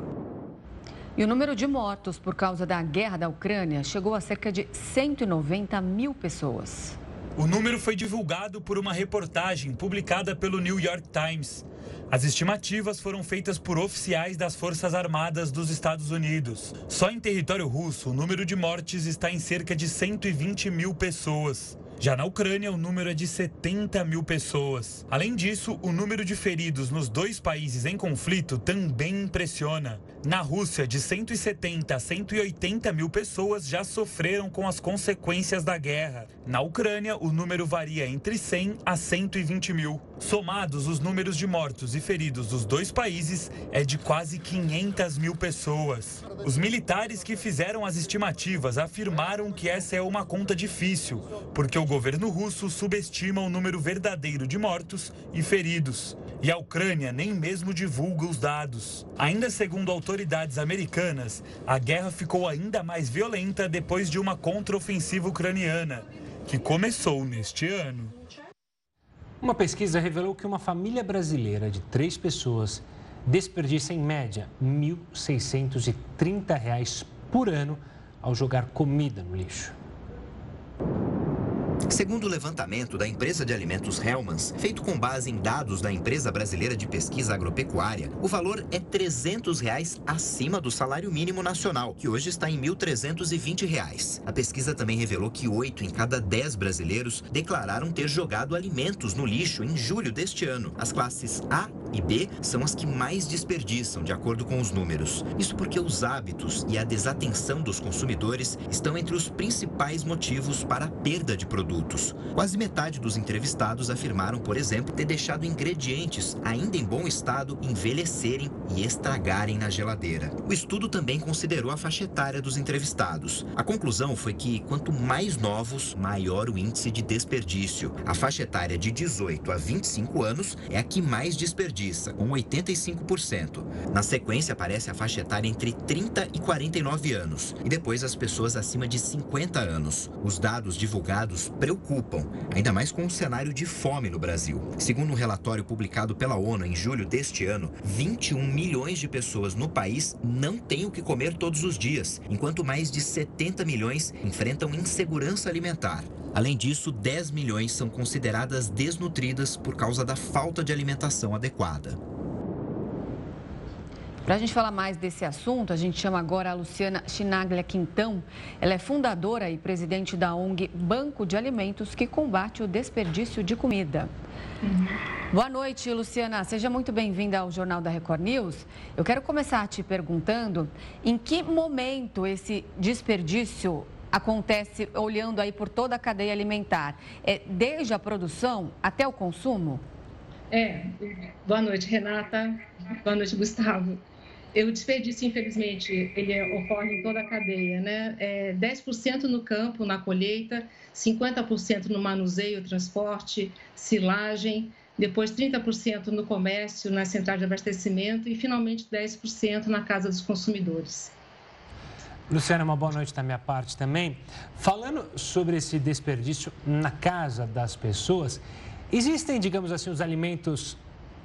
E o número de mortos por causa da guerra da Ucrânia chegou a cerca de 190 mil pessoas. O número foi divulgado por uma reportagem publicada pelo New York Times. As estimativas foram feitas por oficiais das Forças Armadas dos Estados Unidos. Só em território russo, o número de mortes está em cerca de 120 mil pessoas. Já na Ucrânia, o número é de 70 mil pessoas. Além disso, o número de feridos nos dois países em conflito também impressiona. Na Rússia, de 170 a 180 mil pessoas já sofreram com as consequências da guerra. Na Ucrânia, o número varia entre 100 a 120 mil. Somados, os números de mortos e feridos dos dois países é de quase 500 mil pessoas. Os militares que fizeram as estimativas afirmaram que essa é uma conta difícil, porque o governo russo subestima o número verdadeiro de mortos e feridos. E a Ucrânia nem mesmo divulga os dados. Ainda segundo autoridades americanas, a guerra ficou ainda mais violenta depois de uma contraofensiva ucraniana, que começou neste ano. Uma pesquisa revelou que uma família brasileira de três pessoas desperdiça em média R$ 1.630 por ano ao jogar comida no lixo. Segundo o levantamento da empresa de alimentos Hellmans, feito com base em dados da empresa brasileira de pesquisa agropecuária, o valor é 300 reais acima do salário mínimo nacional, que hoje está em 1.320 reais. A pesquisa também revelou que 8 em cada 10 brasileiros declararam ter jogado alimentos no lixo em julho deste ano. As classes A e B são as que mais desperdiçam, de acordo com os números. Isso porque os hábitos e a desatenção dos consumidores estão entre os principais motivos para a perda de produtos produtos. Quase metade dos entrevistados afirmaram, por exemplo, ter deixado ingredientes ainda em bom estado envelhecerem e estragarem na geladeira. O estudo também considerou a faixa etária dos entrevistados. A conclusão foi que quanto mais novos, maior o índice de desperdício. A faixa etária de 18 a 25 anos é a que mais desperdiça, com 85%. Na sequência aparece a faixa etária entre 30 e 49 anos e depois as pessoas acima de 50 anos. Os dados divulgados preocupam, ainda mais com o cenário de fome no Brasil. Segundo um relatório publicado pela ONU em julho deste ano, 21 milhões de pessoas no país não têm o que comer todos os dias, enquanto mais de 70 milhões enfrentam insegurança alimentar. Além disso, 10 milhões são consideradas desnutridas por causa da falta de alimentação adequada. Para a gente falar mais desse assunto, a gente chama agora a Luciana Chinaglia Quintão. Ela é fundadora e presidente da ONG Banco de Alimentos, que combate o desperdício de comida. Uhum. Boa noite, Luciana. Seja muito bem-vinda ao Jornal da Record News. Eu quero começar te perguntando em que momento esse desperdício acontece olhando aí por toda a cadeia alimentar? É desde a produção até o consumo? É. Boa noite, Renata. Boa noite, Gustavo. O desperdício, infelizmente, ele ocorre em toda a cadeia, né? É 10% no campo, na colheita, 50% no manuseio, transporte, silagem, depois 30% no comércio, na central de abastecimento e, finalmente, 10% na casa dos consumidores. Luciana, uma boa noite da minha parte também. Falando sobre esse desperdício na casa das pessoas, existem, digamos assim, os alimentos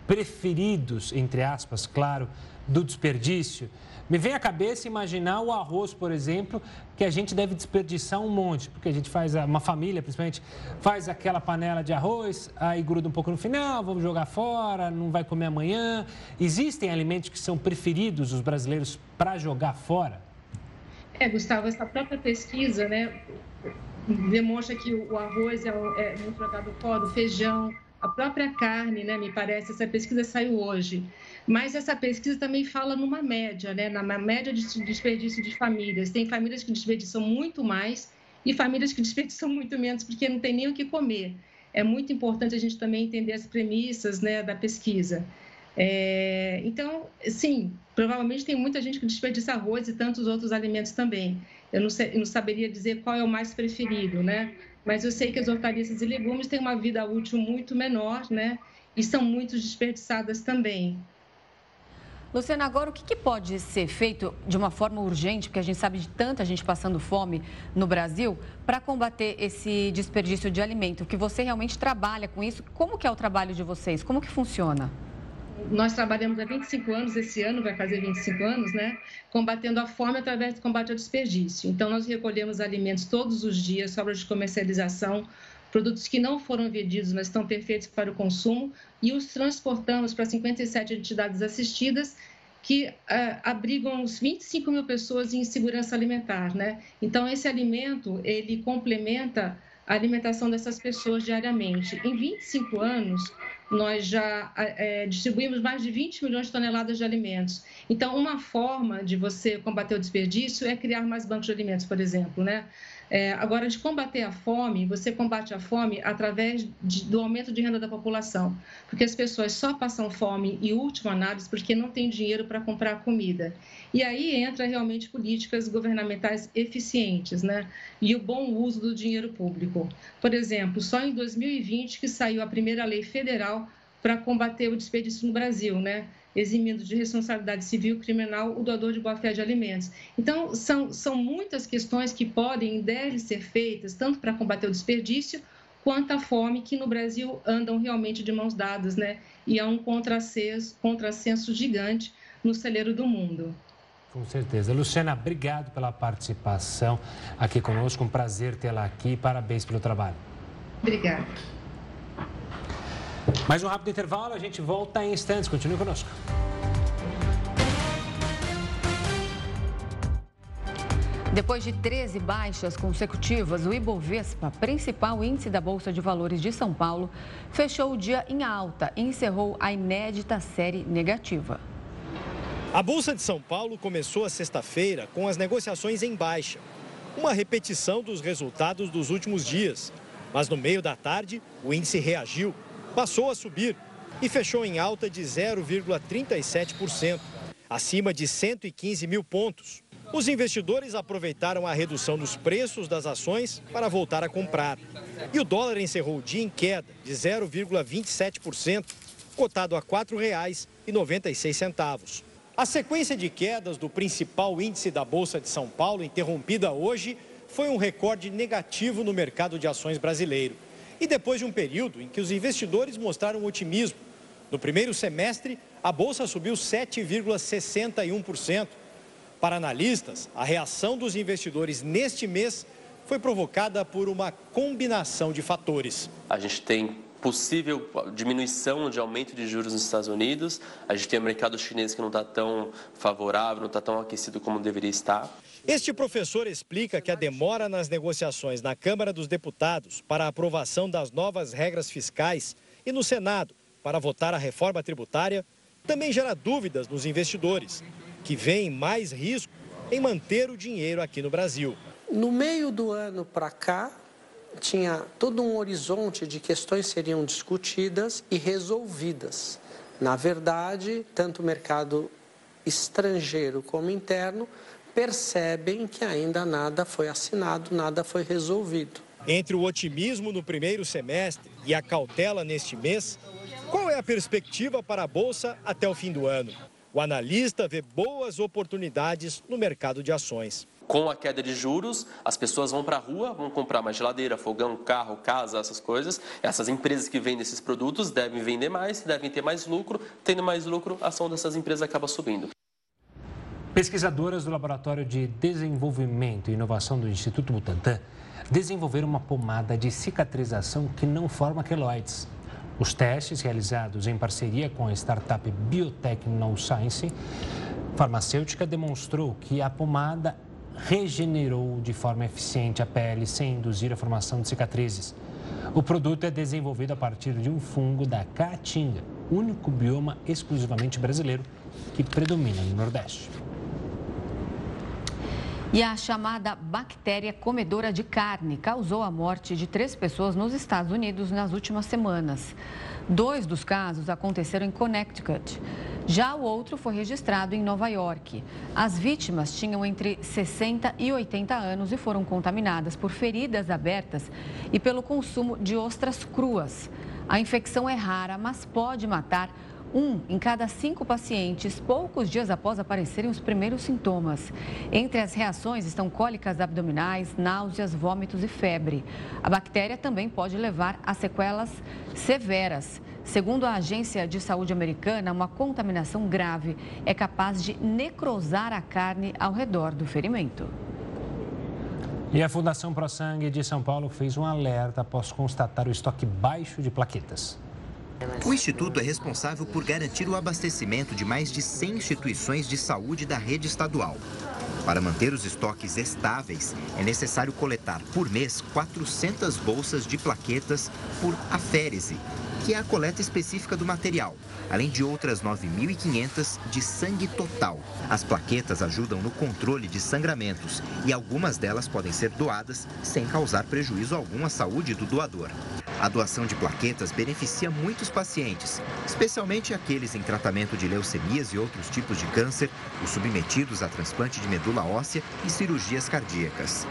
preferidos, entre aspas, claro, do desperdício. Me vem à cabeça imaginar o arroz, por exemplo, que a gente deve desperdiçar um monte, porque a gente faz, uma família principalmente, faz aquela panela de arroz, aí gruda um pouco no final, vamos jogar fora, não vai comer amanhã. Existem alimentos que são preferidos os brasileiros para jogar fora? É, Gustavo, essa própria pesquisa, né, demonstra que o arroz é, é muito jogado fora, o feijão, a própria carne, né, me parece, essa pesquisa saiu hoje. Mas essa pesquisa também fala numa média, né, na média de desperdício de famílias. Tem famílias que desperdiçam muito mais e famílias que desperdiçam muito menos porque não tem nem o que comer. É muito importante a gente também entender as premissas né, da pesquisa. É, então, sim, provavelmente tem muita gente que desperdiça arroz e tantos outros alimentos também. Eu não, sei, eu não saberia dizer qual é o mais preferido, né? Mas eu sei que as hortaliças e legumes têm uma vida útil muito menor, né? E são muito desperdiçadas também. Luciana, agora o que, que, pode ser feito de uma forma urgente, porque a gente sabe de tanta gente passando fome no Brasil, para combater esse desperdício de alimento? Que você realmente trabalha com isso. Como que é o trabalho de vocês? Como que funciona? Nós trabalhamos há 25 anos, esse ano vai fazer 25 anos, né? Combatendo a fome através do combate ao desperdício. Então, nós recolhemos alimentos todos os dias, sobras de comercialização, produtos que não foram vendidos, mas estão perfeitos para o consumo, e os transportamos para 57 entidades assistidas que uh, abrigam uns 25 mil pessoas em segurança alimentar, né? Então, esse alimento, ele complementa a alimentação dessas pessoas diariamente. Em 25 anos, nós já é, distribuímos mais de 20 milhões de toneladas de alimentos. Então, uma forma de você combater o desperdício é criar mais bancos de alimentos, por exemplo, né? É, agora, de combater a fome, você combate a fome através de, do aumento de renda da população, porque as pessoas só passam fome, em última análise, porque não tem dinheiro para comprar comida. E aí entra realmente políticas governamentais eficientes, né? E o bom uso do dinheiro público. Por exemplo, só em 2020 que saiu a primeira lei federal para combater o desperdício no Brasil, né? Eximindo de responsabilidade civil criminal o doador de boa-fé de alimentos. Então, são, são muitas questões que podem e devem ser feitas, tanto para combater o desperdício, quanto a fome, que no Brasil andam realmente de mãos dadas, né? E há um contrassenso, contrassenso gigante no celeiro do mundo. Com certeza. Luciana, obrigado pela participação aqui conosco. Um prazer tê-la aqui. Parabéns pelo trabalho. Obrigada. Mais um rápido intervalo, a gente volta em instantes. Continue conosco. Depois de 13 baixas consecutivas, o Ibovespa, principal índice da Bolsa de Valores de São Paulo, fechou o dia em alta e encerrou a inédita série negativa. A Bolsa de São Paulo começou a sexta-feira com as negociações em baixa, uma repetição dos resultados dos últimos dias. Mas no meio da tarde, o índice reagiu passou a subir e fechou em alta de 0,37%, acima de 115 mil pontos. Os investidores aproveitaram a redução dos preços das ações para voltar a comprar. E o dólar encerrou o dia em queda de 0,27%, cotado a R$ 4,96. A sequência de quedas do principal índice da Bolsa de São Paulo, interrompida hoje, foi um recorde negativo no mercado de ações brasileiro e depois de um período em que os investidores mostraram otimismo. No primeiro semestre, a bolsa subiu 7,61%. Para analistas, a reação dos investidores neste mês foi provocada por uma combinação de fatores. A gente tem possível diminuição de aumento de juros nos Estados Unidos. A gente tem o mercado chinês que não está tão favorável, não está tão aquecido como deveria estar. Este professor explica que a demora nas negociações na Câmara dos Deputados para a aprovação das novas regras fiscais e no Senado para votar a reforma tributária também gera dúvidas nos investidores, que veem mais risco em manter o dinheiro aqui no Brasil. No meio do ano para cá, tinha todo um horizonte de questões seriam discutidas e resolvidas. Na verdade, tanto o mercado estrangeiro como interno percebem que ainda nada foi assinado, nada foi resolvido. Entre o otimismo no primeiro semestre e a cautela neste mês, qual é a perspectiva para a Bolsa até o fim do ano? O analista vê boas oportunidades no mercado de ações. com a queda de juros, as pessoas vão para a rua, vão comprar mais geladeira, fogão, carro, casa, essas coisas. Essas empresas que vendem esses produtos devem vender mais, devem ter mais lucro. Tendo mais lucro, a ação dessas empresas acaba subindo. Pesquisadoras do Laboratório de Desenvolvimento e Inovação do Instituto Butantan desenvolveram uma pomada de cicatrização que não forma queloides. Os testes realizados em parceria com a startup Biotech No Science farmacêutica demonstrou que a pomada regenerou de forma eficiente a pele sem induzir a formação de cicatrizes. O produto é desenvolvido a partir de um fungo da caatinga, único bioma exclusivamente brasileiro que predomina no Nordeste. E a chamada bactéria comedora de carne causou a morte de três pessoas nos Estados Unidos nas últimas semanas. Dois dos casos aconteceram em Connecticut. Já o outro foi registrado em Nova York. As vítimas tinham entre 60 e 80 anos e foram contaminadas por feridas abertas e pelo consumo de ostras cruas. A infecção é rara, mas pode matar um em cada cinco pacientes, poucos dias após aparecerem os primeiros sintomas. Entre as reações estão cólicas abdominais, náuseas, vômitos e febre. A bactéria também pode levar a sequelas severas. Segundo a Agência de Saúde Americana, uma contaminação grave é capaz de necrosar a carne ao redor do ferimento. E a Fundação Pro Sangue de São Paulo fez um alerta após constatar o estoque baixo de plaquetas. O Instituto é responsável por garantir o abastecimento de mais de 100 instituições de saúde da rede estadual. Para manter os estoques estáveis, é necessário coletar por mês 400 bolsas de plaquetas por aférese, que é a coleta específica do material, além de outras 9.500 de sangue total. As plaquetas ajudam no controle de sangramentos e algumas delas podem ser doadas sem causar prejuízo algum à saúde do doador. A doação de plaquetas beneficia muitos pacientes, especialmente aqueles em tratamento de leucemias e outros tipos de câncer, os submetidos a transplante de medula óssea e cirurgias cardíacas.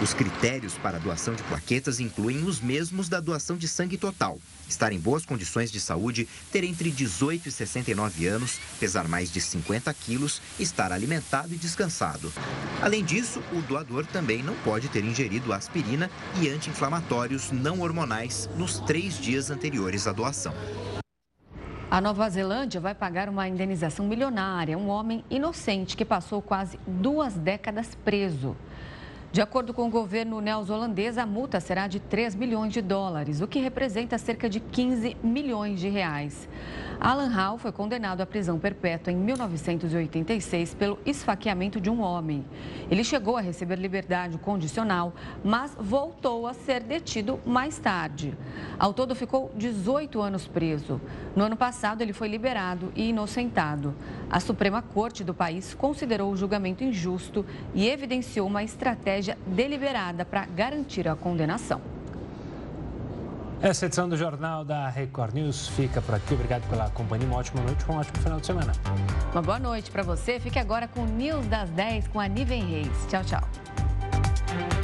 Os critérios para a doação de plaquetas incluem os mesmos da doação de sangue total. Estar em boas condições de saúde, ter entre 18 e 69 anos, pesar mais de 50 quilos, estar alimentado e descansado. Além disso, o doador também não pode ter ingerido aspirina e anti-inflamatórios não hormonais nos três dias anteriores à doação. A Nova Zelândia vai pagar uma indenização milionária a um homem inocente que passou quase duas décadas preso. De acordo com o governo neozelandês, a multa será de 3 milhões de dólares, o que representa cerca de 15 milhões de reais. Alan Hall foi condenado à prisão perpétua em 1986 pelo esfaqueamento de um homem. Ele chegou a receber liberdade condicional, mas voltou a ser detido mais tarde. Ao todo, ficou 18 anos preso. No ano passado, ele foi liberado e inocentado. A Suprema Corte do país considerou o julgamento injusto e evidenciou uma estratégia deliberada para garantir a condenação. Essa edição do Jornal da Record News fica por aqui. Obrigado pela companhia. Uma ótima noite, um ótimo final de semana. Uma boa noite para você. Fique agora com o News das 10 com a Niven Reis. Tchau, tchau.